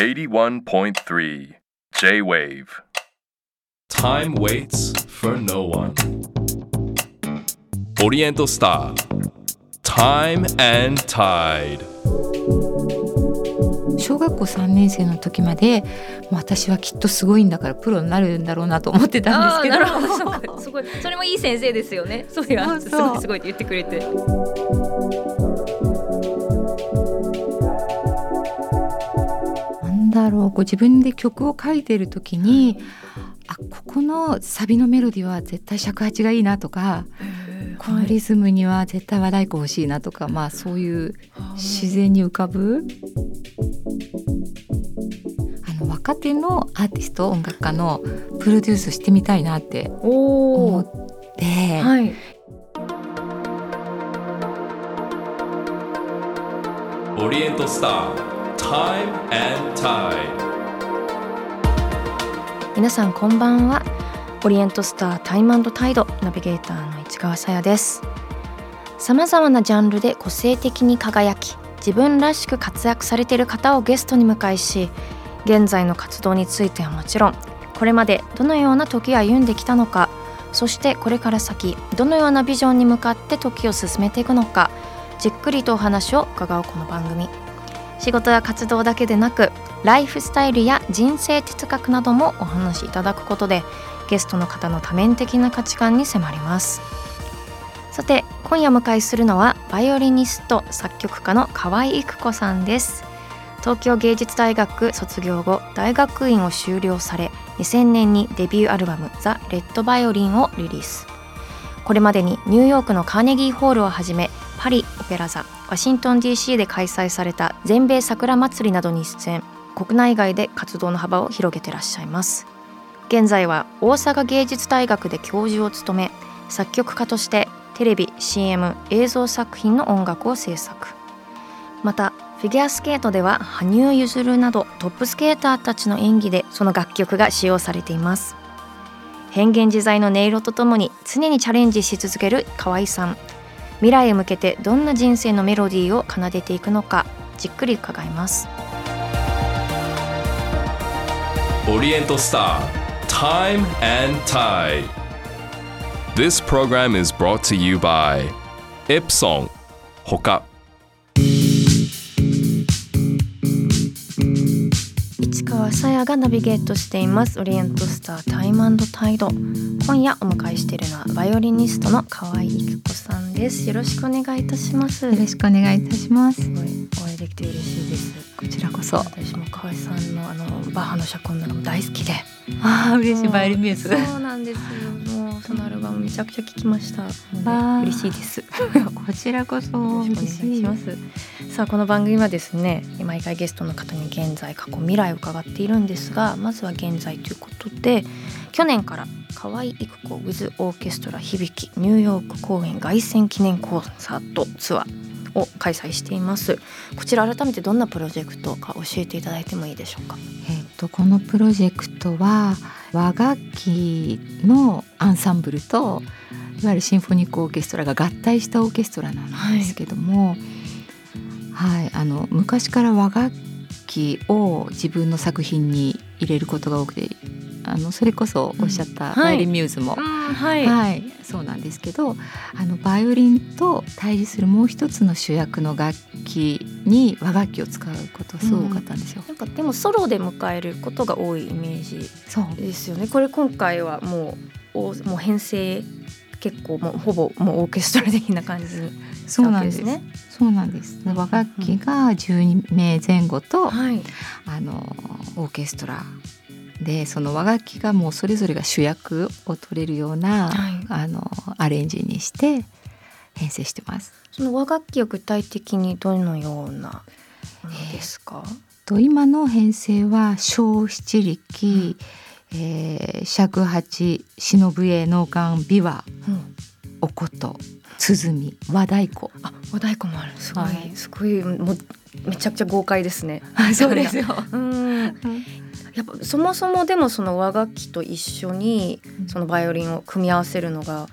81.3 J-Wave. Time waits for no one. Oriental Star. Time and Tide. 小学校3年生の時まで私はきっとすごいんだからプロになるんだろうなと思ってたんですけど。あーなるほど。そうかすごいそれもいい先生ですよね。そういすごいすごいって言ってくれてなんだろう。こう自分で曲を書いてる時にあここのサビのメロディーは絶対尺八がいいなとか、このリズムには絶対和太鼓欲しいなとか、まあそういう自然に浮かぶあの若手のアーティスト音楽家のプロデュースしてみたいなっておお思って、はい。Oriental Star. Time and Tide. 皆さんこんばんは。オリエントスタータイムタイドナビゲーターの市川さやです。さまざまなジャンルで個性的に輝き自分らしく活躍されている方をゲストに迎えし現在の活動についてはもちろんこれまでどのような時を歩んできたのかそしてこれから先どのようなビジョンに向かって時を進めていくのかじっくりとお話を伺うこの番組。仕事や活動だけでなくライフスタイルや人生哲学などもお話しいただくことでゲストの方の多面的な価値観に迫ります。さて今夜お迎えするのはバイオリニスト作曲家の河合育子さんです。東京芸術大学卒業後大学院を修了され2000年にデビューアルバム「ザ・レッド・バイオリン」をリリース。これまでにニューヨークのカーネギーホールをはじめパリオペラ座ワシントン DC で開催された全米桜祭りなどに出演。国内外で活動の幅を広げてらっしゃいます。現在は大阪芸術大学で教授を務め作曲家としてテレビ CM 映像作品の音楽を制作。またフィギュアスケートでは羽生結弦などトップスケーターたちの演技でその楽曲が使用されています。変幻自在の音色とともに常にチャレンジし続ける河合さん。未来へ向けてどんな人生のメロディーを奏でていくのかじっくり伺います This program is brought to you by エプソンほか。川さやがナビゲートしています。オリエントスタータイムタイド。今夜お迎えしているのはバイオリニストの河合育子さんです。よろしくお願いいたします。よろしくお願いいたします。すごいお会いできて嬉しいです。こちらこそ。私も河合さんのあのバッハのシャコンナが大好きで。ああ嬉しいバイオリンミューズそうなんですよそのアルバムめちゃくちゃ聴きました。あー嬉しいです。こちらこそ嬉しい。します。さあこの番組はですね毎回ゲストの方に現在過去未来を伺っているんですがまずは現在ということで去年から河合育子 with オーケストラ響きニューヨーク公演凱旋記念コンサートツアーを開催しています。こちら改めてどんなプロジェクトか教えていただいてもいいでしょうか？えー、とこのプロジェクトは和楽器のアンサンブルといわゆるシンフォニックオーケストラが合体したオーケストラなんですけども、はいあの昔から和楽器を自分の作品に入れることが多くてあのそれこそおっしゃったうん。バイオリンミューズも、はい。はい、そうなんですけどあのバイオリンと対峙するもう一つの主役の楽器に和楽器を使うことがすごかったんですよ。なんかでもソロで迎えることが多いイメージそう。ですよね。これ今回はもうおもう編成結構もうほぼもうオーケストラ的な感じにそうなんです。ね。そうなんです。和楽器が12名前後と、はい。あのオーケストラ。でその和楽器がもうそれぞれが主役を取れるような、はい。あのアレンジにして編成してます。その和楽器は具体的にどのようなものですか、と今の編成は小七力、えー尺八忍笛能管琵琶うん。お琴鼓和太鼓。あ和太鼓もある。すごい、はい。すごいもうめちゃくちゃ豪快ですね。そうですよ。うん。やっぱそもそもでもその和楽器と一緒にそのバイオリンを組み合わせるのが、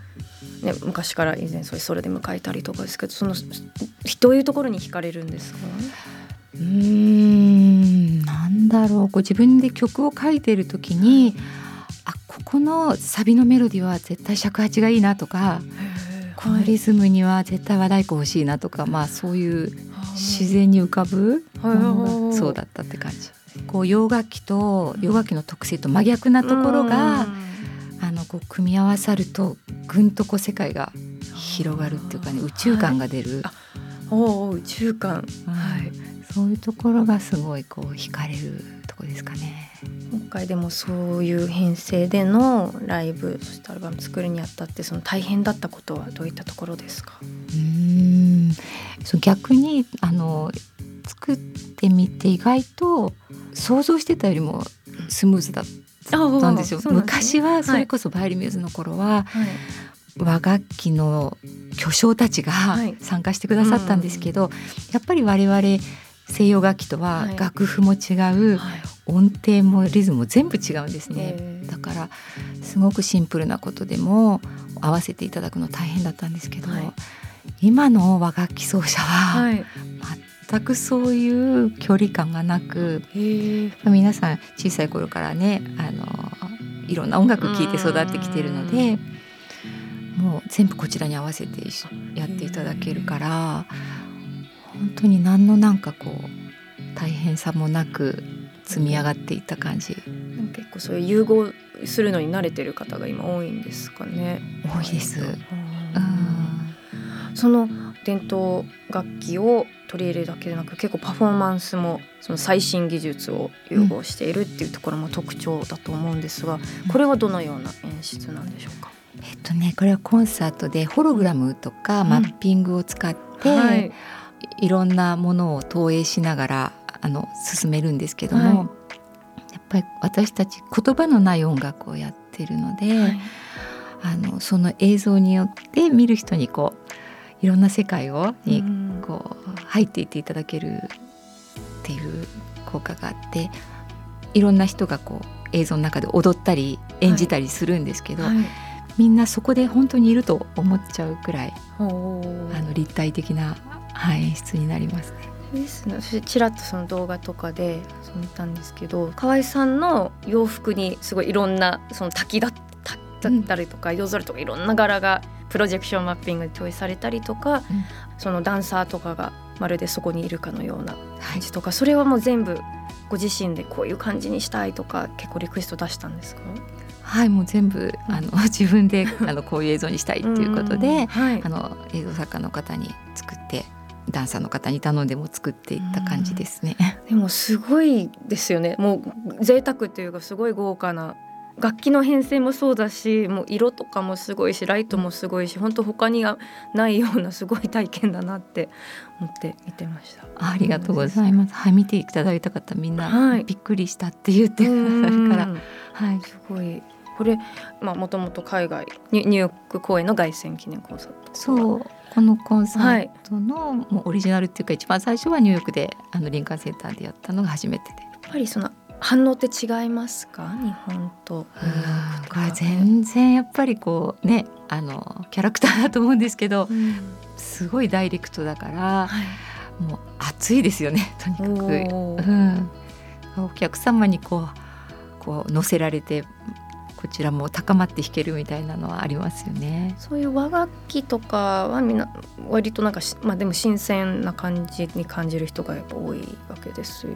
ね、昔から以前それそれで迎えたりとかですけどそのどういうところに惹かれるんですか？うーんなんだろう。こう自分で曲を書いてる時にあここのサビのメロディーは絶対尺八がいいなとかこのリズムには絶対和太鼓欲しいなとか、まあそういう自然に浮かぶものがそうだったって感じ。こう洋楽器と洋楽器の特性と真逆なところがあのこう組み合わさるとぐんとこう世界が広がるっていうかね宇宙感が出る、おお宇宙感、はい、そういうところがすごいこう惹かれるとこですかね。今回でもそういう編成でのライブそしてアルバム作るにあたってその大変だったことはどういったところですか？うん。そう逆にあの作ってみて意外と想像してたよりもスムーズだったんですよ。すね、昔はそれこそバイオリンミューズの頃は、はい、和楽器の巨匠たちが参加してくださったんですけど、はいうん、やっぱり我々西洋楽器とは楽譜も違う、はい、音程もリズムも全部違うんですね。だからすごくシンプルなことでも合わせていただくの大変だったんですけど、はい、今の和楽器奏者は全くそういう距離感がなく皆さん小さい頃からねあのいろんな音楽聴いて育ってきてるのでもう全部こちらに合わせてやっていただけるから本当に何のなんかこう大変さもなく積み上がっていった感じ。結構そういう融合するのに慣れてる方が今多いんですかね。多いです、うん、その伝統楽器を取り入れるだけでなく結構パフォーマンスもその最新技術を融合しているっていうところも特徴だと思うん。ですが、これはどのような演出なん。でしょうかえっとねこれはコンサートでホログラムとかマッピングを使って、うんはい、いろんなものを投影しながらあの進めるんですけども、はい、やっぱり私たち言葉のない音楽をやってるので、はい、あのその映像によって見る人にこういろんな世界をにこう入っていっていただけるっていう効果があっていろんな人がこう映像の中で踊ったり演じたりするんですけど、はい、みんなそこで本当にいると思っちゃうくらいあの立体的なはい、演出になりますね。ですね。私ちらっとその動画とかでそう見たんですけど河合さんの洋服にすごいいろんなその滝だだったりとか、うん、夜空とかいろんな柄がプロジェクションマッピングで投影されたりとか、うん、そのダンサーとかがまるでそこにいるかのような感じとか、はい、それはもう全部ご自身でこういう感じにしたいとか結構リクエスト出したんですか？はいもう全部あの 自分であのこういう映像にしたいっていうことで、はい、あの映像作家の方に作ってダンサーの方に頼んでも作っていった感じですね。でもすごいですよね。もう贅沢っていうかすごい豪華な楽器の編成もそうだしもう色とかもすごいしライトもすごいし本当他にはないようなすごい体験だなって思って見てました。ありがとうございます。はい見ていただいた方みんなびっくりしたって言ってくださるから、はい、すごい。これもともと海外ニューヨーク公演の凱旋記念コンサートそうこのコンサートの、もうオリジナルっていうか一番最初はニューヨークであのリンカーンセンターでやったのが初めてで。やっぱりその反応って違いますか？日本とこれ全然やっぱりこうねあのキャラクターだと思うんですけど、うん、すごいダイレクトだから、はい、もう熱いですよね とにかく、うん、お客様にこうこう乗せられてこちらも高まって弾けるみたいなのはありますよね。そういう和楽器とかはみんな割となんかまあでも新鮮な感じに感じる人がやっぱ多いわけです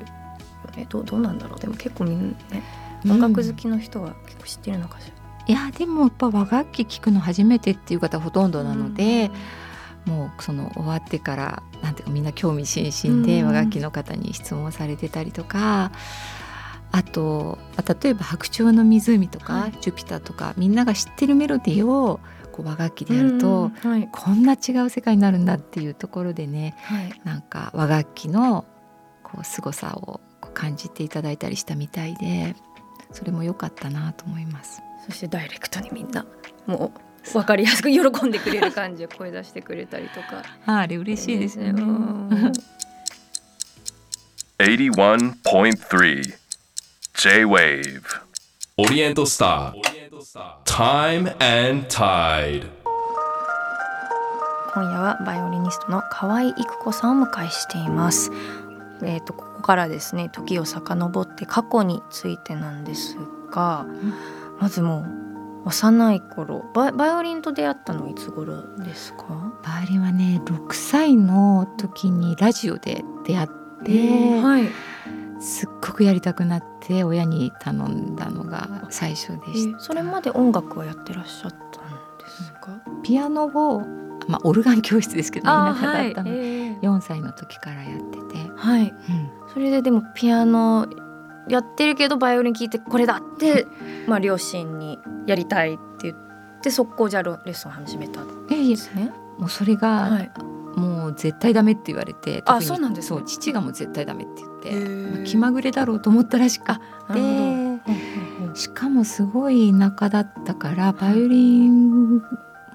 よね。どうどうなんだろうでも結構みんなね音楽好きの人は結構知ってるのかしら？うん、いやでもやっぱ和楽器聴くの初めてっていう方ほとんどなので。もうその終わってからなんていうかみんな興味津々で和楽器の方に質問されてたりとか、あと例えば「白鳥の湖」とか、はい、ジュピター」とかみんなが知ってるメロディーをこう和楽器でやると、はい、こんな違う世界になるんだっていうところでね、はい、なんか和楽器のこう凄さを感じていただいたりしたみたいでそれも良かったなと思います。そしてダイレクトにみんなもう分かりやすく喜んでくれる感じで声出してくれたりとか。あれ嬉しいですよね。81.3 J-Wave オリエントスター Time and Tide. 今夜はバイオリニストの河合育子さんを迎えしていますえー、とここからですね時を遡って過去についてなんですが、まずもう幼い頃ババイオリンと出会ったのはいつ頃ですか？バイオリンはね6歳の時にラジオで出会って、はい、すっごくやりたくなって親に頼んだのが最初でした。それまで音楽はやってらっしゃったんですか？ピアノを、まあ、オルガン教室ですけど田舎だったの、えー。4歳の時からやってて、はい、うん。それででもピアノやってるけどバイオリン聴いてこれだって、まあ、両親にやりたいって言って速攻じゃあレッスンを始めたんえいえですね。もうそれが、はい、もう絶対ダメって言われてあそうなんですね。そう父がもう絶対ダメって言って、まあ気まぐれだろうと思ったらしくて。しかもすごい田舎だったからバイオリン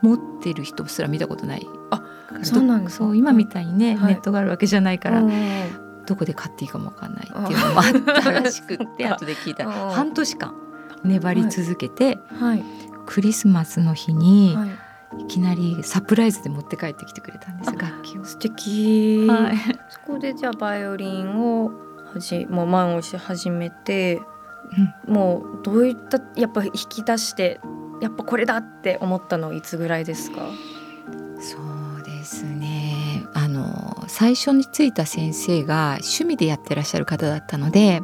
持ってる人すら見たことない。あそうなんですかそう今みたいにね、はい。ネットがあるわけじゃないから、うん。どこで買っていいかもわかんないっていうのもあったらしくっそて後で聞いた。半年間粘り続けて、はい。クリスマスの日にはい。いきなりサプライズで持って帰ってきてくれたんです楽器を。素敵、はい。そこでじゃあバイオリンをはじもう満をし始めて、もうどういったやっぱ引き出してやっぱこれだって思ったのいつぐらいですか？そうですね。あの最初についた先生が趣味でやってらっしゃる方だったので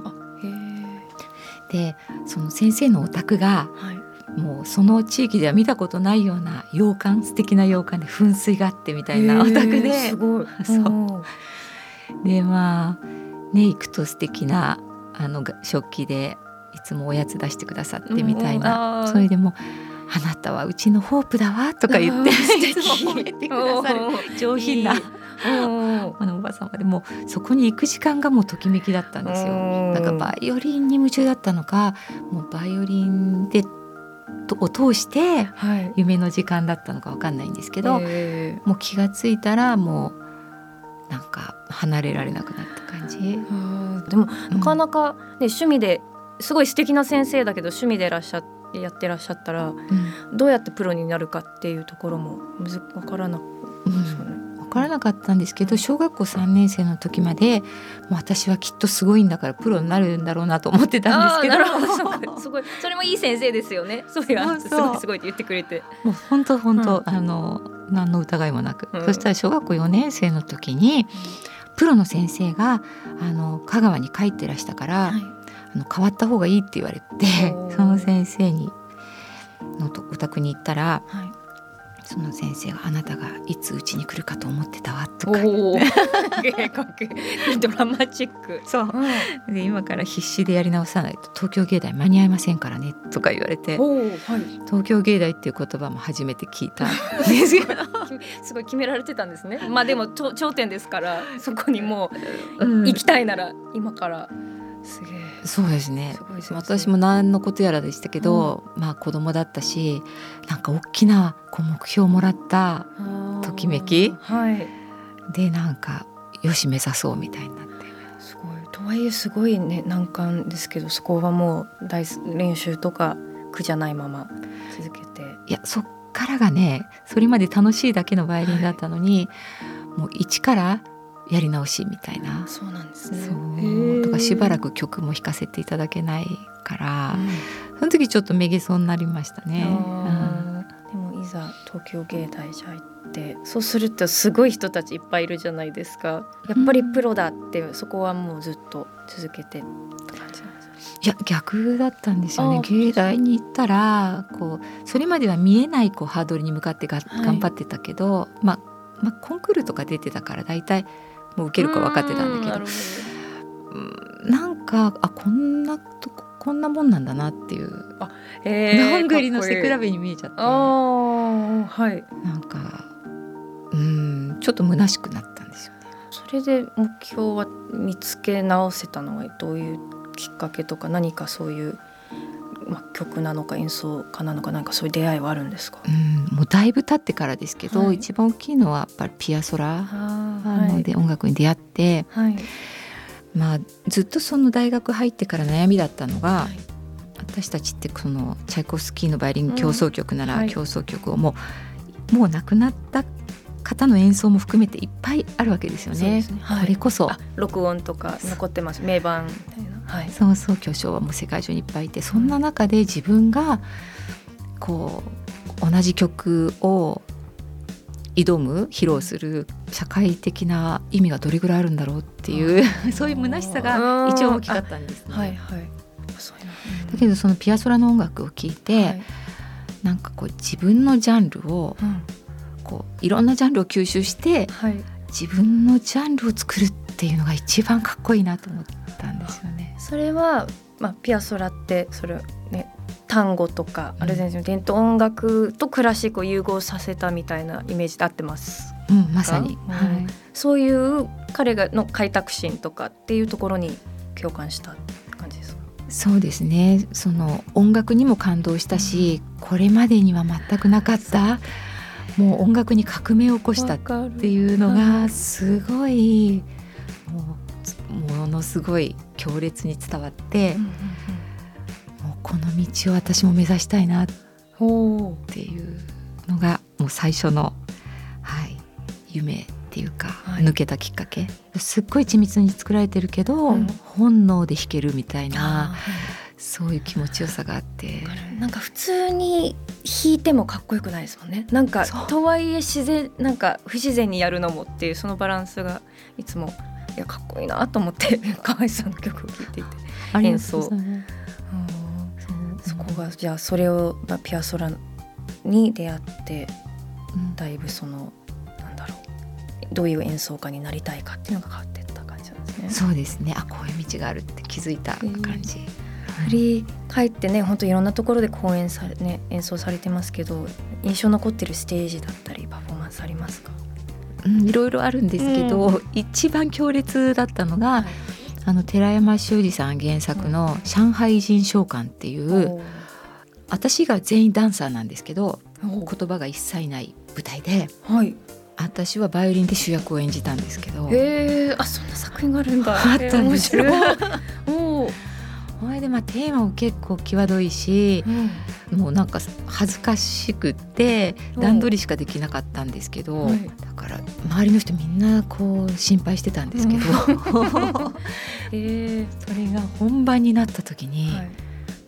でその先生のお宅がはい。もうその地域では見たことないような洋館素敵な洋館で噴水があってみたいなお宅で。すごい。そう。でまあね行くと素敵なあのが食器でいつもおやつ出してくださってみたいな、うんそれでもうあなたはうちのホープだわ」とか言って いつも褒めてくださる上品な。あのおば様でもうそこに行く時間がもうときめきだったんですよ。うん。なんかバイオリンに夢中だったのかもうバイオリンでとを通してはい。夢の時間だったのかわかんないんですけど、へもう気がついたらもうなんか離れられなくなった感じ。でもなかなか、ね、趣味ですごい素敵な先生だけど趣味でいらっしゃやってらっしゃったらうん。どうやってプロになるかっていうところもむずわからなかったね。分からなかったんですけど小学校3年生の時までもう私はきっとすごいんだからプロになるんだろうなと思ってたんですけど。あーなるほど。すごい。それもいい先生ですよね。そういうすごいすごいって言ってくれて。もう本当本当、うん。あの何の疑いもなく、うん。そしたら小学校4年生の時にプロの先生があの香川に帰ってらしたから、はいあの変わった方がいいって言われてその先生にのとお宅に行ったらはい。その先生が「あなたがいつうちに来るかと思ってたわ」とか。ドラマチック。そうで今から必死でやり直さない。と東京芸大間に合い。ませんからねとか言われてはい。東京芸大ってい。う言葉も初めて聞い。たんですけど、すごい。決められてたんですね。まあでも頂頂点ですからそこにもううん行きたい。なら今からすげえ。そうですね。すごい先生私も何のことやらでしたけど、まあ子供だったしなんか大きなこう目標をもらったときめき。はい。でなんかよし目指そうみたいになって。すごい。とはいえすごいね難関ですけどそこはもう大す練習とか苦じゃないまま続けて。いやそっからがねそれまで楽しいだけのバイオリンだったのに、もう一からやり直しみたいな。そうなんですね。そう。だからしばらく。く曲も弾かせていただけないから、うん。その時ちょっとめげそうになりましたね。あー。でもいざ東京芸大じゃ行ってそうするとすごい人たちいっぱいいるじゃないですか。やっぱりプロだってそこはもうずっと続けてって感じなんですいや逆だったんですよね。芸大に行ったらこうそれまでは見えないこうハードルに向かってが、はい。頑張ってたけど、まあ、まあコンクールとか出てたから大体もう受けるか分かってたんだけど。んなんかあこんなとここんなもんなんだなっていう。ほどへーどんぐりの背比べに見えちゃってあーはい。なんかうんちょっと虚しくなったんですよね。それで目標は見つけ直せたのはどういうきっかけとか何かそういう、まあ、曲なのか演奏家なのか何かそういう出会いはあるんですか？うん、もうだいぶ経ってからですけど、はい。一番大きいのはやっぱりピアソラああので音楽に出会って、はい。まあ、ずっとその大学入ってから悩みだったのが、はい。私たちってそのチャイコフスキーのバイオリン協奏曲なら協奏曲をもう,、もうなくなった方の演奏も含めていっぱいあるわけですよね。ね。はい。これこそ。あ録音とか残ってます。名盤。みたい。なはい。そうそう巨匠はもう世界中にいっぱいいてそんな中で自分がこう同じ曲を挑む披露する社会的な意味がどれぐらいあるんだろうっていう そういう虚しさが一番大きかったんですね。はいはい。だけどそのピアソラの音楽を聴いて、はい。なんかこう自分のジャンルをうんこういろんなジャンルを吸収してはい。自分のジャンルを作るっていうのが一番かっこいいなと思ったんですよね。それは、まあ、ピアソラってそれね単語とかうん。アルゼンチンの伝統音楽とクラシックを融合させたみたいなイメージで合ってますうん、まさに、うんはい、そういう彼がの開拓心とかっていうところに共感した感じですか？そうですね。その音楽にも感動したし、これまでには全くなかったもう音楽に革命を起こしたっかていうのがすごいものすごい強烈に伝わって、もうこの道を私も目指したいなっほていうのがもう最初の、はい、夢っていうか、はい。抜けたきっかけ。すっごい緻密に作られてるけど、うん本能で弾けるみたいなあそういう気持ちよさがあって。ーなんか普通に弾いてもかっこよくないですもんね。なんかとはいえ自然なんか不自然にやるのもっていうそのバランスがいつもいやかっこいいなと思って 河合さんの曲を聴いていてありがとうございますそこがじゃあそれを、まあ、ピアソラに出会ってうん。だいぶそのなんだろうどういう演奏家になりたいかっていうのが変わっていった感じなんですね。そうですね。あこういう道があるって気づいた感じ、振り返ってね本当いろんなところで公演され、ね、演奏されてますけど印象残ってるステージだったりパフォーマンスありますか？うん、いろいろあるんですけど、う一番強烈だったのが、はい。あの寺山修司さん原作の「上海人召喚」っていう、私が全員ダンサーなんですけどお言葉が一切ない舞台ではい私はバイオリンで主役を演じたんですけどへえあそんな作品があるんだあったんです面白いおーそれでまあテーマも結構際どいしもうなんか恥ずかしくって段取りしかできなかったんですけど、はい。だから周りの人みんなこう心配してたんですけど、へえ。それが本番になった時に、はい。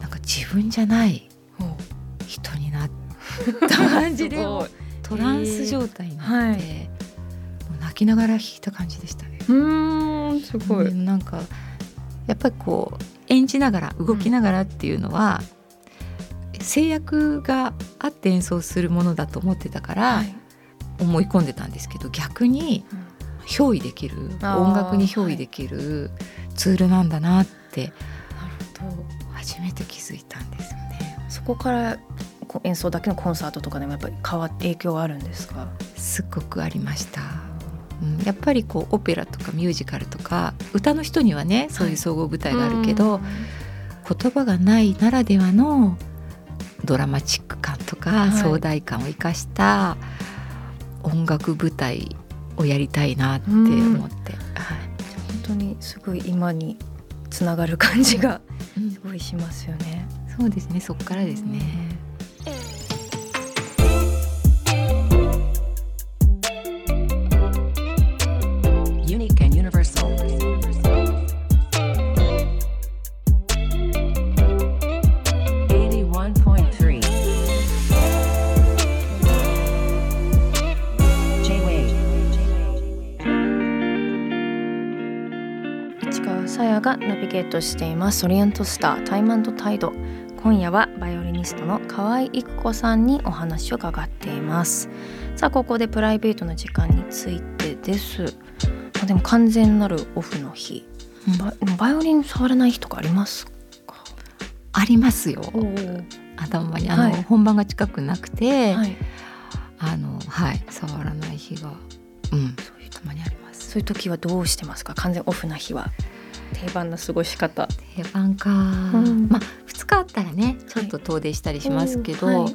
なんか自分じゃない人になった感じで トランス状態になって、はい。もう泣きながら弾いた感じでしたね。うーんすごい、うんなんかやっぱりこう演じながら動きながらっていうのは、制約があって演奏するものだと思ってたから、はい思い込んでたんですけど逆にうん憑依できるあー音楽に憑依できるツールなんだなってなるほど初めて気づいたんですよね。そこから演奏だけのコンサートとかでもやっぱり変わって影響はあるんですか？すっごくありました。うんやっぱりこうオペラとかミュージカルとか歌の人にはねそういう総合舞台があるけど、言葉がないならではのドラマチック感とかはい。壮大感を生かした音楽舞台をやりたいなって思って、はい。本当にすごい今につながる感じがうん。すごいしますよね。そうですねそっからですね。市川さやがナビゲートしています。オリエントスタータイムタイド今夜はバイオリニストの河合育子さんにお話を伺っています。さあここでプライベートな時間についてです。まあでも完全なるオフの日、うんババイオリン触らない日とかありますか？ありますよ。お頭にあの、はい。本番が近くなくて、はい。あのはい触らない日が。うん。たまにあります。そういう時はどうしてますか？完全オフな日は。定番の過ごし方。定番か、ん。まあ2日あったらねちょっと遠出したりしますけど、はい。はい。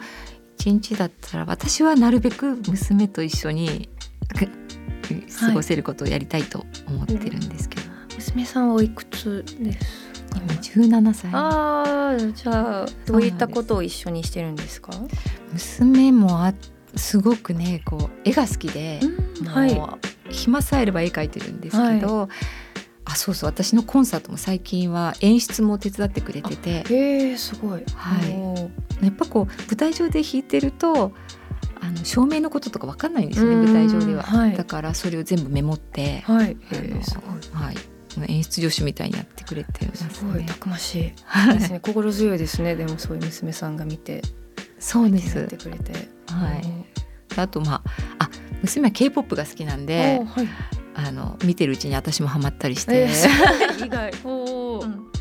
1日だったら私はなるべく娘と一緒にく過ごせることをやりたいと思ってるんですけど、娘さんはおいくつですか？今17歳。ああじゃあどういったことを一緒にしてるんですか？娘もあっすごくねこう絵が好きで、もうはい暇さえあれば絵描いてるんですけど、あそうそう私のコンサートも最近は演出も手伝ってくれてて。へえすごい。はい。やっぱこう舞台上で弾いてるとあの照明のこととか分かんないんですよねうん。舞台上では、はい。だからそれを全部メモって、はい。すごい。はい、演出助手みたいにやってくれてますすごいねたくましい。はい。ですね。心強いですね。でもそういう娘さんが見てそうです。てくれて。はい。あとまああ娘は K-POP が好きなんではい。あの見てるうちに私もハマったりして、えー、意外。おー。う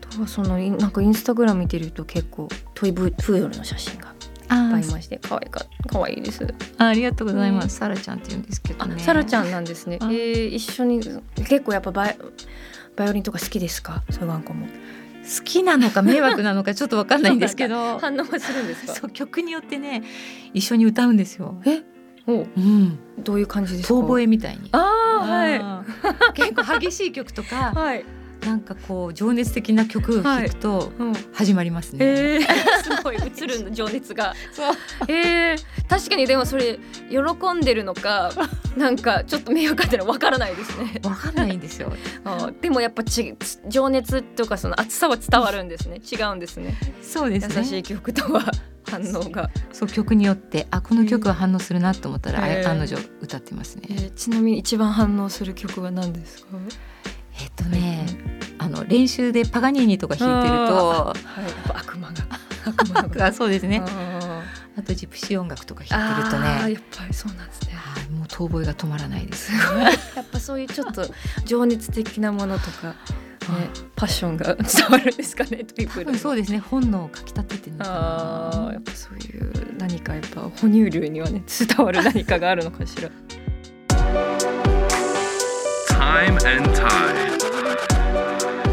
とはそのいなんかインスタグラム見てると結構トイプードルの写真がいっぱいいまして可愛いか可愛いです。あありがとうございます、うん。サラちゃんって言うんですけどあねサラちゃんなんですね。えあー、一緒に結構やっぱバイバイオリンとか好きですか？そういうワンコも。好きなのか迷惑なのか ちょっとわかんないんですけど。反応はするんですか？そう曲によってね一緒に歌うんですよ。えおう。ん、どういう感じですか？遠吠えみたいに。ああはい。結構激しい曲とかはい、なんかこう情熱的な曲を聴くとうん、始まりますね。えー、すごい映るの情熱が。そう。えー、確かにでもそれ喜んでるのかなんかちょっと迷惑かってるのわからないですね。わかんないんですよ。あーでもやっぱち情熱とかその熱さは伝わるんですね。違うんですね。そうですね。優しい曲とは反応が、そう曲によってあこの曲は反応するなと思ったら、あへー。案の定歌ってますね。えーちなみに一番反応する曲は何ですか？えっとね、あの練習でパガニーニとか弾いてると、はい。悪魔が。悪魔が。あそうですね。ああとジプシー音楽とかー弾いてるとね、やっぱりそうなんですね。はいもう遠吠えが止まらないです。やっぱそういうちょっと情熱的なものとか、ね、パッションが伝わるんですかねそうですね本能をかきたててあやっぱそういう何かやっぱ哺乳類にはね伝わる何かがあるのかしら。Time and Tide.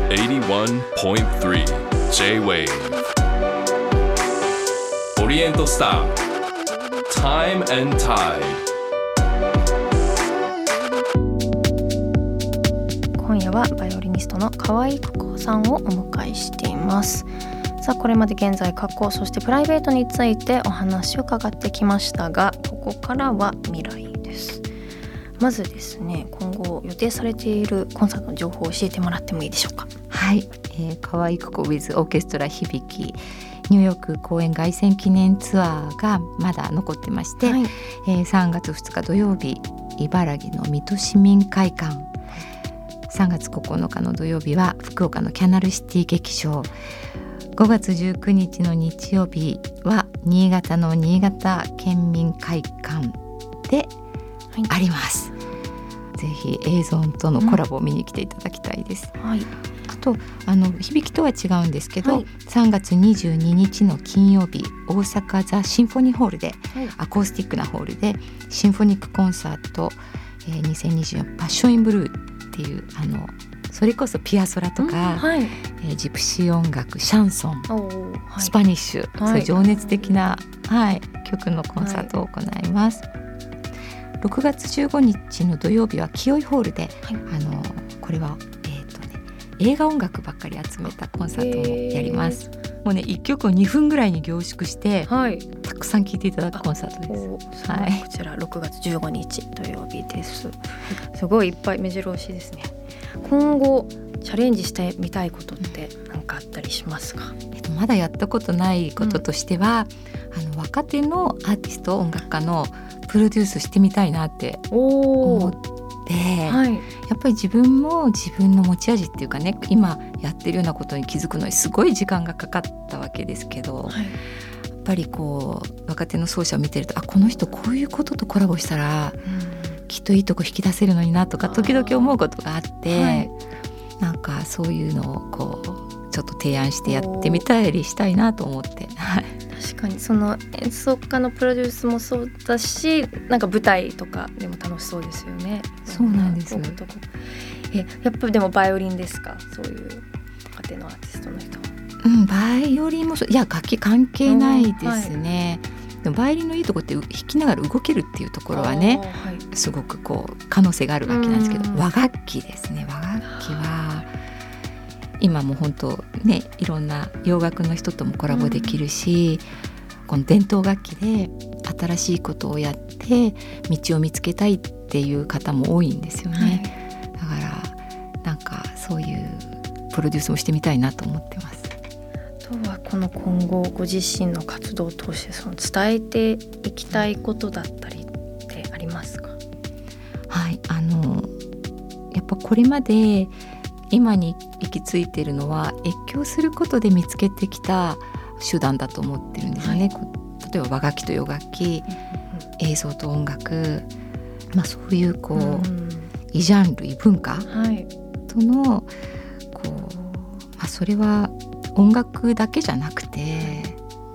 81.3 J-Wave オリエントスター Time and Tide. 今夜はバイオストの河合久子さんをお迎えしています。さあこれまで現在過去そしてプライベートについてお話を伺ってきましたがここからは未来です。まずですね今後予定されているコンサートの情報を教えてもらってもいいでしょうか？はい、えー、可愛いここ with オーケストラ響きニューヨーク公演凱旋記念ツアーがまだ残ってまして、はい。えー3月2日土曜日茨城の水戸市民会館3月9日の土曜日は福岡のキャナルシティ劇場。5月19日の日曜日は新潟の新潟県民会館であります、ぜひ映像とのコラボを見に来ていただきたいです、はい。あとあの響きとは違うんですけど、はい。3月22日の金曜日大阪ザ・シンフォニーホールではい。アコースティックなホールでシンフォニックコンサート、えー、2024 Passion in Blue っていうあのそれこそピアソラとか、はい。えージプシー音楽シャンソン、はい。スパニッシュ、はい。そういう情熱的な、はい、曲のコンサートを行います。6月15日の土曜日は紀尾井ホールで、はい。あのこれは、映画音楽ばっかり集めたコンサートをやります。もうね1曲を2分ぐらいに凝縮してはいたくさん聴いていただくコンサートです。はいこちら6月15日土曜日です。すごいいっぱい目白押しですね。今後チャレンジしてみたいことって何かあったりしますか？えっと、まだやったことないこととしては、あの若手のアーティスト音楽家のプロデュースしてみたいなってお思って、はい。やっぱり自分も自分の持ち味っていうかね今やってるようなことに気づくのにすごい時間がかかったわけですけど、はい。やっぱりこう若手の奏者を見てるとあこの人こういうこととコラボしたらきっといいとこ引き出せるのになとか時々思うことがあって、はいなんかそういうのをこうちょっと提案してやってみたりしたいなと思って。はい確かにその演奏家のプロデュースもそうだし、なんか舞台とかでも楽しそうですよね。そうなんですえ、やっぱりでもバイオリンですか？そういう若手のアーティストの人は。うん、バイオリンもそういや楽器関係ないですね、でもバイオリンのいいとこって弾きながら動けるっていうところはねはい。すごくこう可能性がある楽器なんですけどうん和楽器ですね和楽器は今も本当ねいろんな洋楽の人ともコラボできるし、この伝統楽器で新しいことをやって道を見つけたいっていう方も多いんですよね、だからなんかそういうプロデュースもしてみたいなと思ってます。あとはこの今後ご自身の活動を通してその伝えていきたいことだったりってありますか？はいあのやっぱこれまで今に行き着いているのは越境することで見つけてきた手段だと思ってるんですよね、こう例えば和楽器と洋楽器映像と音楽、まあ、そういうこう、うん。異ジャンル異文化はい。とのこう、まあ、それは音楽だけじゃなくて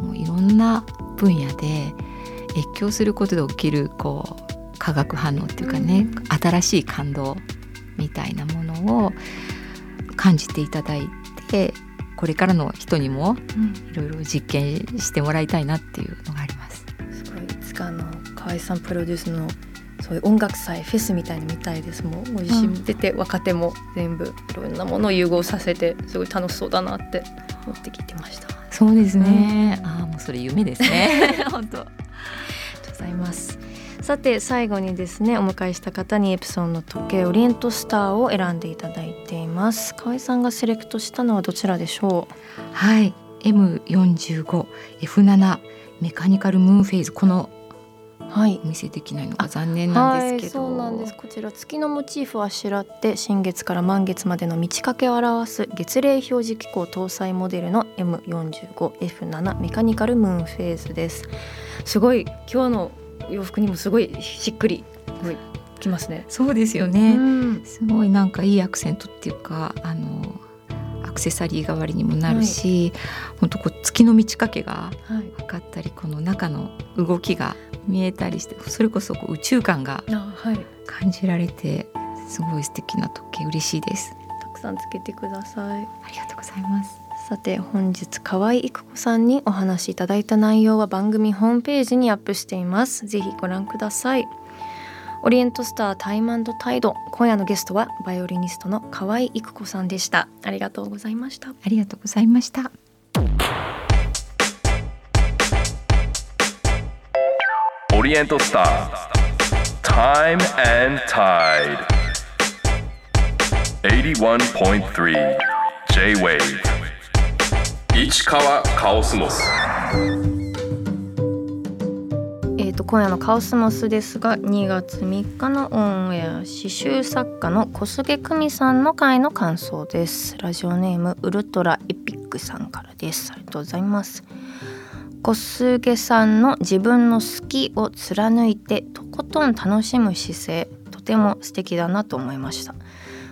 もういろんな分野で越境することで起きるこう化学反応っていうかね、新しい感動みたいなものを感じていただいてこれからの人にもいろいろ実験してもらいたいなっていうのがあります。すごいいつかあの河合さんプロデュースのそういう音楽祭フェスみたいに見たいですもうご自身出て、若手も全部いろんなものを融合させてすごい楽しそうだなって思って聞いてました。ありそうですね、ああもうそれ夢ですね 本当がとうございます。さて最後にですねお迎えした方にエプソンの時計オリエントスターを選んでいただいています。河合さんがセレクトしたのはどちらでしょはい。M45F7 メカニカルムーンフェイズ。このうはい。お見せできないのが残念なんですけど、はい、そうなんです。こちら月のモチーフをあしらって新月から満月までの満ち欠けを表す月齢表示機構搭載モデルの M45F7 メカニカルムーンフェーズです。すごい今日の洋服にもすごいしっくりきますね。そうですよね、うん。すごいなんかいいアクセントっていうかあのアクセサリー代わりにもなるし、本当こう月の満ち欠けがはい。分かったりこの中の動きが見えたりしてそれこそこう宇宙感があはい。感じられてすごい素敵な時計嬉しいです。たくさんつけてください。ありがとうございますさて本日河合育子さんにお話しいただいた内容は番組ホームページにアップしています。ぜひご覧ください。オリエントスタータイムタイド。今夜のゲストはバイオリニストの河合育子さんでした。ありがとうございました。ありがとうございました。オリエントスター Time and Tide 81.3 J-Wave 市川カオスモス。えー、と今夜のカオスモスですが2月3日のオンエア刺繍作家の小菅久美さんの回の感想です。ラジオネームウルトラエピックさんからです。ありがとうございます。小菅さんの自分の好きを貫いてとことん楽しむ姿勢とても素敵だなと思いました。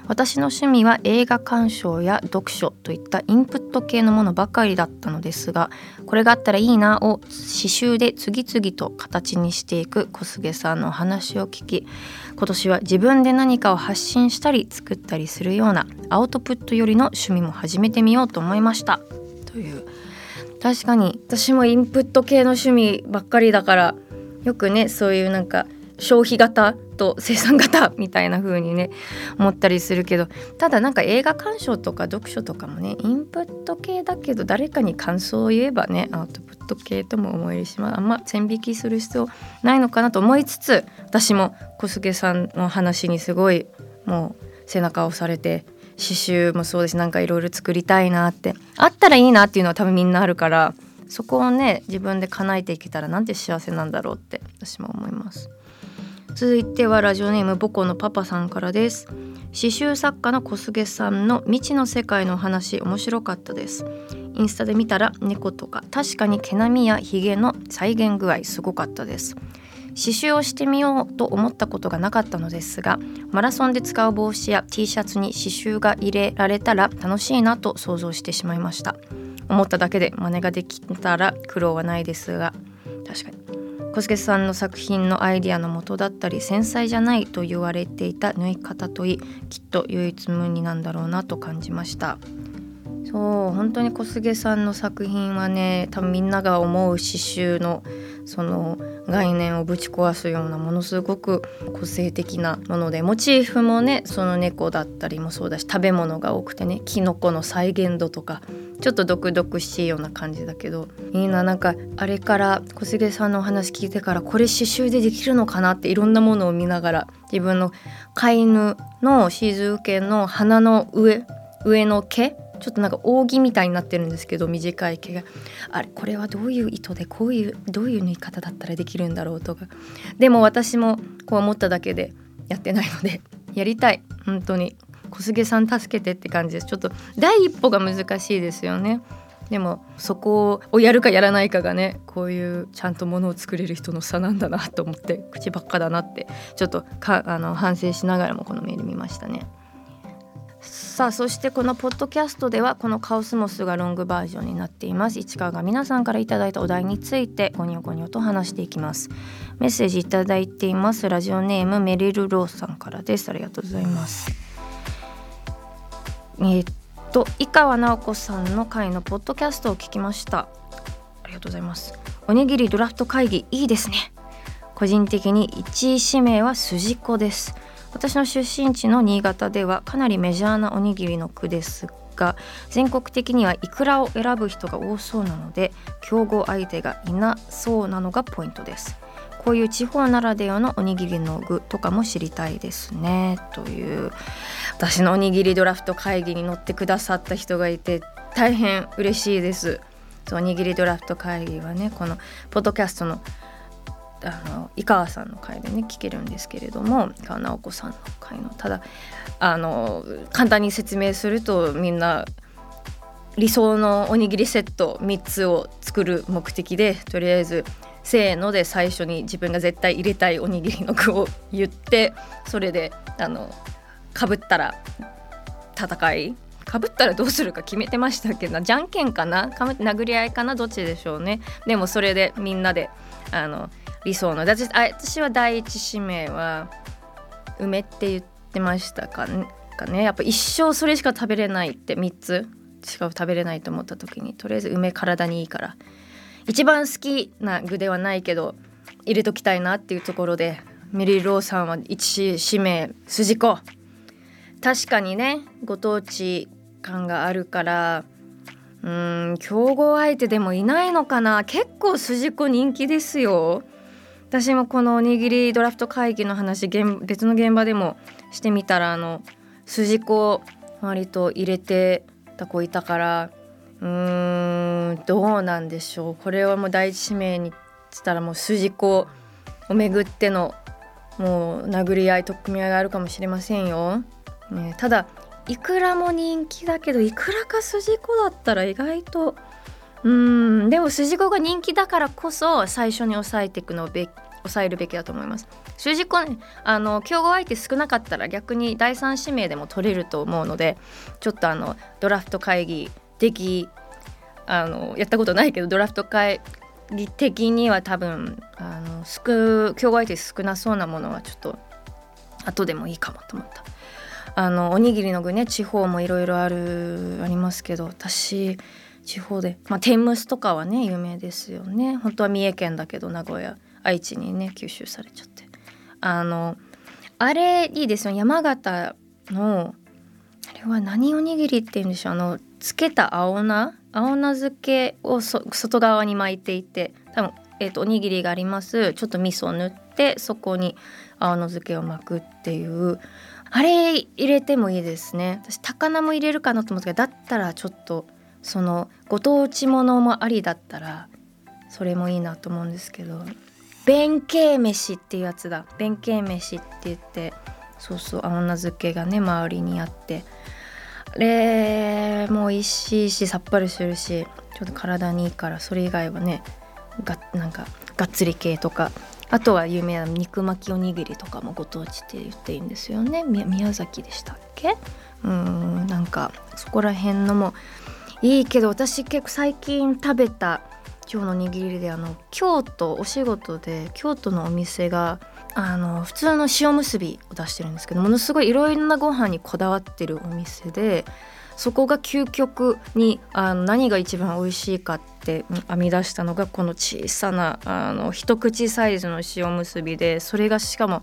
私の趣味は映画鑑賞や読書といったインプット系のものばかりだったのですがこれがあったらいいなを刺繍で次々と形にしていく小菅さんのお話を聞き今年は自分で何かを発信したり作ったりするようなアウトプット寄りの趣味も始めてみようと思いました。という。確かに私もインプット系の趣味ばっかりだからよくねそういうなんか消費型と生産型みたいな風にね思ったりするけどただなんか映画鑑賞とか読書とかもねインプット系だけど誰かに感想を言えばねアウトプット系とも思えるし、まあ、あんま線引きする必要ないのかなと思いつつ私も小菅さんの話にすごいもう背中を押されて刺繍もそうですなんかいろいろ作りたいなってあったらいいなっていうのは多分みんなあるからそこをね自分で叶えていけたらなんて幸せなんだろうって私も思います。続いてはラジオネームボコのパパさんからです。刺繍作家の小菅さんの未知の世界のお話面白かったです。インスタで見たら猫とか確かに毛並みやひげの再現具合すごかったです。刺繍をしてみようと思ったことがなかったのですがマラソンで使う帽子や T シャツに刺繍が入れられたら楽しいなと想像してしまいました。思っただけで真似ができたら苦労はないですが。確かに。小菅さんの作品のアイディアの元だったり繊細じゃないと言われていた縫い方といいきっと唯一無二なんだろうなと感じました。そう本当に小菅さんの作品はね多分みんなが思う刺繍のその概念をぶち壊すようなものすごく個性的なものでモチーフもねその猫だったりもそうだし食べ物が多くてねキノコの再現度とかちょっと毒々しいような感じだけど。いいななんかあれから小菅さんのお話聞いてからこれ刺繍でできるのかなっていろんなものを見ながら自分の飼い犬のシーズー犬の鼻の上上の毛ちょっとなんか扇みたいになってるんですけど短い毛が。あれこれはどういう糸でこういうどういう縫い方だったらできるんだろうとか。でも私もこう思っただけでやってないのでやりたい。本当に。小菅さん助けてって感じです。ちょっと第一歩が難しいですよね。でもそこをやるかやらないかがねこういうちゃんとものを作れる人の差なんだなと思って口ばっかだなってちょっとかあの反省しながらもこのメール見ましたね。さあそしてこのポッドキャストではこのカオスモスがロングバージョンになっています。市川が皆さんからいただいたお題についてゴニョゴニョと話していきます。メッセージいただいています。ラジオネームメリルローさんからです。ありがとうございます。えーっと井川直子さんの回のポッドキャストを聞きました。ありがとうございます。おにぎりドラフト会議いいですね。個人的に1位指名は筋子です。私の出身地の新潟ではかなりメジャーなおにぎりの具ですが全国的にはイクラを選ぶ人が多そうなので競合相手がいなそうなのがポイントです。こういう地方ならではのおにぎりの具とかも知りたいですね。という。私のおにぎりドラフト会議に乗ってくださった人がいて大変嬉しいです。おにぎりドラフト会議はねこのポッドキャストのあの井川さんの回でね聞けるんですけれども井川直子さんの回の。ただあの簡単に説明するとみんな理想のおにぎりセット3つを作る目的でとりあえずせーので最初に自分が絶対入れたいおにぎりの具を言ってそれであのかぶったら戦い。かぶったらどうするか決めてましたけな。じゃんけんかな？かぶ殴り合いかな？どっちでしょうね。でもそれでみんなであの理想の。私私は第一指名は梅って言ってましたかね。かねやっぱ一生それしか食べれないって3つしか食べれないと思った時にとりあえず梅体にいいから。一番好きな具ではないけど入れときたいなっていうところでメリー・ローさんは一指名筋子。確かにねご当地感があるからうん競合相手でもいないのかな。結構筋子人気ですよ。私もこのおにぎりドラフト会議の話別の現場でもしてみたらあの筋子割と入れてた子いたからうーんどうなんでしょうこれはもう第一指名にしたらもう筋子をめぐってのもう殴り合い取っ組み合いがあるかもしれませんよ。ね、ただいくらも人気だけどいくらか筋子だったら意外とうんでも筋子が人気だからこそ最初に抑えていくのをべ抑えるべきだと思います筋子ねあの競合相手少なかったら逆に第三指名でも取れると思うのでちょっとあのドラフト会議的あのやったことないけどドラフト会議的には多分あの少競合相手少なそうなものはちょっと後でもいいかもと思った。あのおにぎりの具ね地方もいろいろあるありますけど私地方でまあ天むすとかはね有名ですよね。本当は三重県だけど名古屋愛知にね吸収されちゃって。あのあれいいですよ。山形のあれは何おにぎりって言うんでしょう。あのつけた青菜？青菜漬けを外側に巻いていて多分、えー、とおにぎりがあります。ちょっと味噌を塗ってそこに青菜漬けを巻くっていう。あれ入れてもいいですね。私高菜も入れるかなと思ったけどだったらちょっとそのご当地ものもありだったらそれもいいなと思うんですけど。弁慶飯っていうやつだ。弁慶飯って言ってそうそう青菜漬けがね周りにあって。れも美味しいしさっぱりするしちょっと体にいいからそれ以外はねがなんかがっつり系とかあとは有名な肉巻きおにぎりとかもご当地って言っていいんですよね。宮崎でしたっけ？うんなんかそこら辺のもいいけど私結構最近食べた今日のおにぎりであの京都お仕事で京都のお店があの普通の塩むすびを出してるんですけどものすごいいろいろなご飯にこだわってるお店でそこが究極にあの何が一番美味しいかって編み出したのがこの小さなあの一口サイズの塩むすびでそれがしかも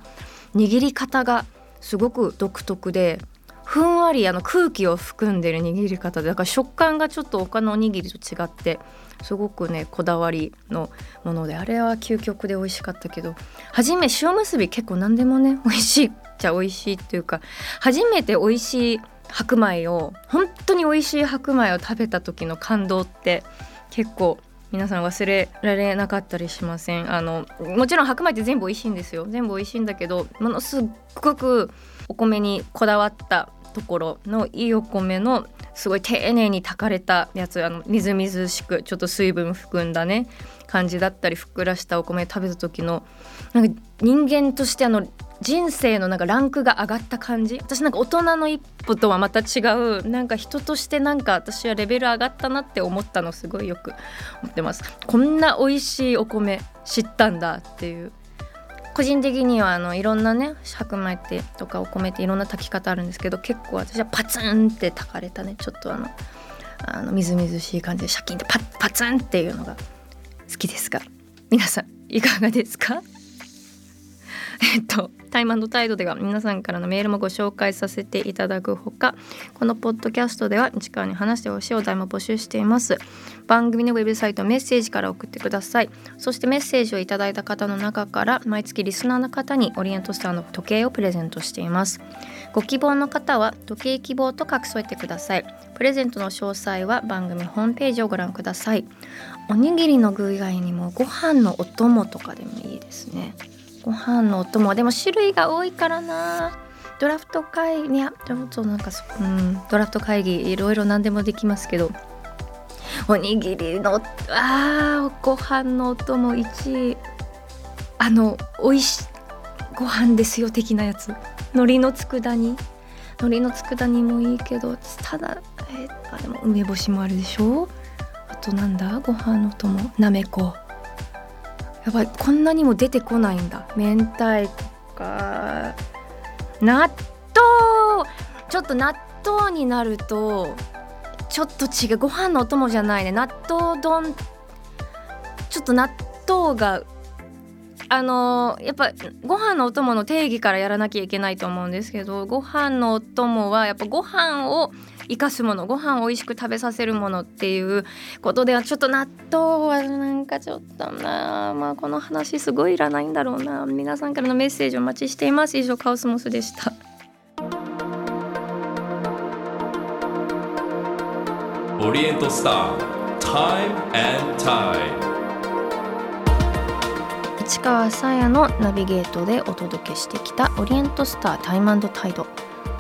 握り方がすごく独特でふんわりあの空気を含んでる握り方でだから食感がちょっと他のおにぎりと違ってすごくねこだわりのものであれは究極で美味しかったけど初め塩むすび結構何でもね美味しいっちゃ美味しいっていうか初めて美味しい白米を本当に美味しい白米を食べた時の感動って結構皆さん忘れられなかったりしません？あのもちろん白米って全部美味しいんですよ。全部美味しいんだけどものすっごくお米にこだわったところのいいお米のすごい丁寧に炊かれたやつあのみずみずしくちょっと水分含んだね感じだったりふっくらしたお米食べた時のなんか人間としてあの人生のなんかランクが上がった感じ？私なんか大人の一歩とはまた違うなんか人としてなんか私はレベル上がったなって思ったのすごいよく思ってます。こんな美味しいお米知ったんだっていう。個人的にはあのいろんなね白米ってとかお米っていろんな炊き方あるんですけど結構私はパツンって炊かれたね。ちょっとあのあのみずみずしい感じでシャキンってパパツンっていうのが好きですが。皆さんいかがですか？えっとタイムタイドでは皆さんからのメールもご紹介させていただくほかこのポッドキャストでは市川に話してほしいお題も募集しています。番組のウェブサイトメッセージから送ってください。そしてメッセージをいただいた方の中から毎月リスナーの方にオリエントスターの時計をプレゼントしています。ご希望の方は時計希望と書き添えてください。プレゼントの詳細は番組ホームページをご覧ください。おにぎりの具以外にもご飯のお供とかでもいいですね。ご飯のお供。でも種類が多いからな。ドラフト会議。いやちょっとなんかそうん。ドラフト会議いろいろ何でもできますけど。おにぎりのあご飯のお供1位。あの美味しいご飯ですよ的なやつ。海苔の佃煮。海苔の佃煮もいいけどただえあでも梅干しもあるでしょ。あとなんだ？ご飯のお供。なめこ。やばいこんなにも出てこないんだ。明太子か。納豆。ちょっと納豆になるとちょっと違うご飯のお供じゃないね。納豆丼。ちょっと納豆があのやっぱご飯のお供の定義からやらなきゃいけないと思うんですけどご飯のお供はやっぱご飯を生かすものご飯を美味しく食べさせるものっていうことではちょっと納豆はなんかちょっとな。まあこの話すごいいらないんだろうな。皆さんからのメッセージお待ちしています。以上カオスモスでした。オリエントスター Time and Tide 市川さやのナビゲートでお届けしてきたオリエントスタータイムタイド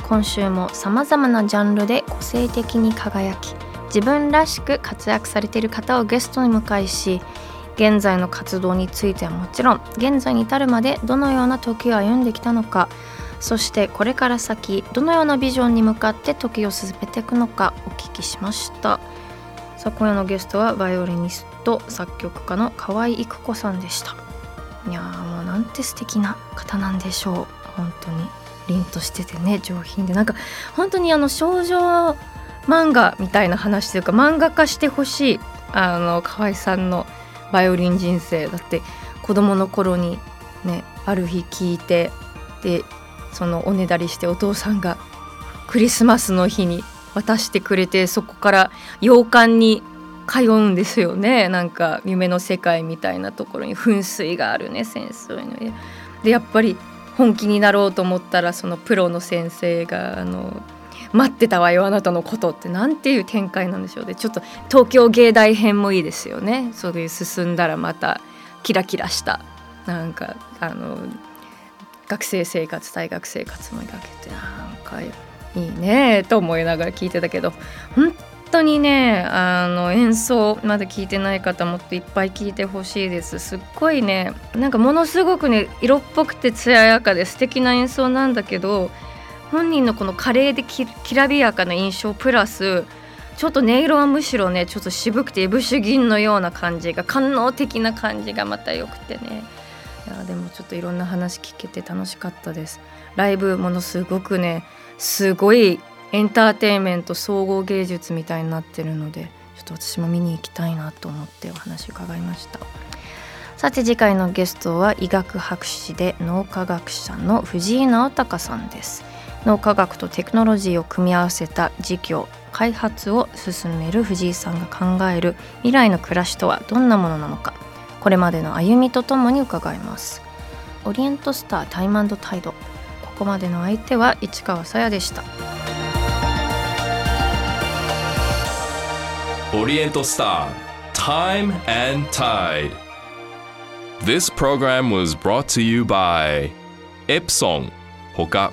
今週もさまざまなジャンルで個性的に輝き自分らしく活躍されている方をゲストに迎えし現在の活動についてはもちろん現在に至るまでどのような時を歩んできたのかそしてこれから先どのようなビジョンに向かって時を進めていくのかお聞きしました。さあ今夜のゲストはバイオリニスト作曲家の河合育子さんでした。いやーもうなんて素敵な方なんでしょう。本当に。凛としててね上品で。なんか本当にあの少女漫画みたいな話というか漫画化してほしいあの河合さんのバイオリン人生だって子供の頃にねある日聞いてでそのおねだりしてお父さんがクリスマスの日に渡してくれてそこから洋館に通うんですよね。なんか夢の世界みたいなところに噴水があるね先生のでやっぱり本気になろうと思ったらそのプロの先生があの待ってたわよあなたのことってなんていう展開なんでしょうでちょっと東京芸大編もいいですよね。そういう進んだらまたキラキラしたなんかあの学生生活大学生活も描けてなんかいいねと思いながら聞いてたけど本当にねあの演奏まだ聞いてない方もっといっぱい聞いてほしいです。すっごいねなんかものすごくね色っぽくて艶やかで素敵な演奏なんだけど本人のこの華麗できらびやかな印象プラスちょっと音色はむしろねちょっと渋くていぶし銀のような感じが官能的な感じがまた良くてね。いやでもちょっといろんな話聞けて楽しかったです。ライブものすごくねすごいエンターテインメント総合芸術みたいになってるのでちょっと私も見に行きたいなと思ってお話伺いました。さて次回のゲストは医学博士で脳科学者の藤井直隆さんです。脳科学とテクノロジーを組み合わせた事業開発を進める藤井さんが考える未来の暮らしとはどんなものなのか。これまでの歩みとともに伺います。オリエントスタータイムタイド。ここまでの相手は市川さやでした。Oriental Star Time and Tide. This program was brought to you by Epson ほか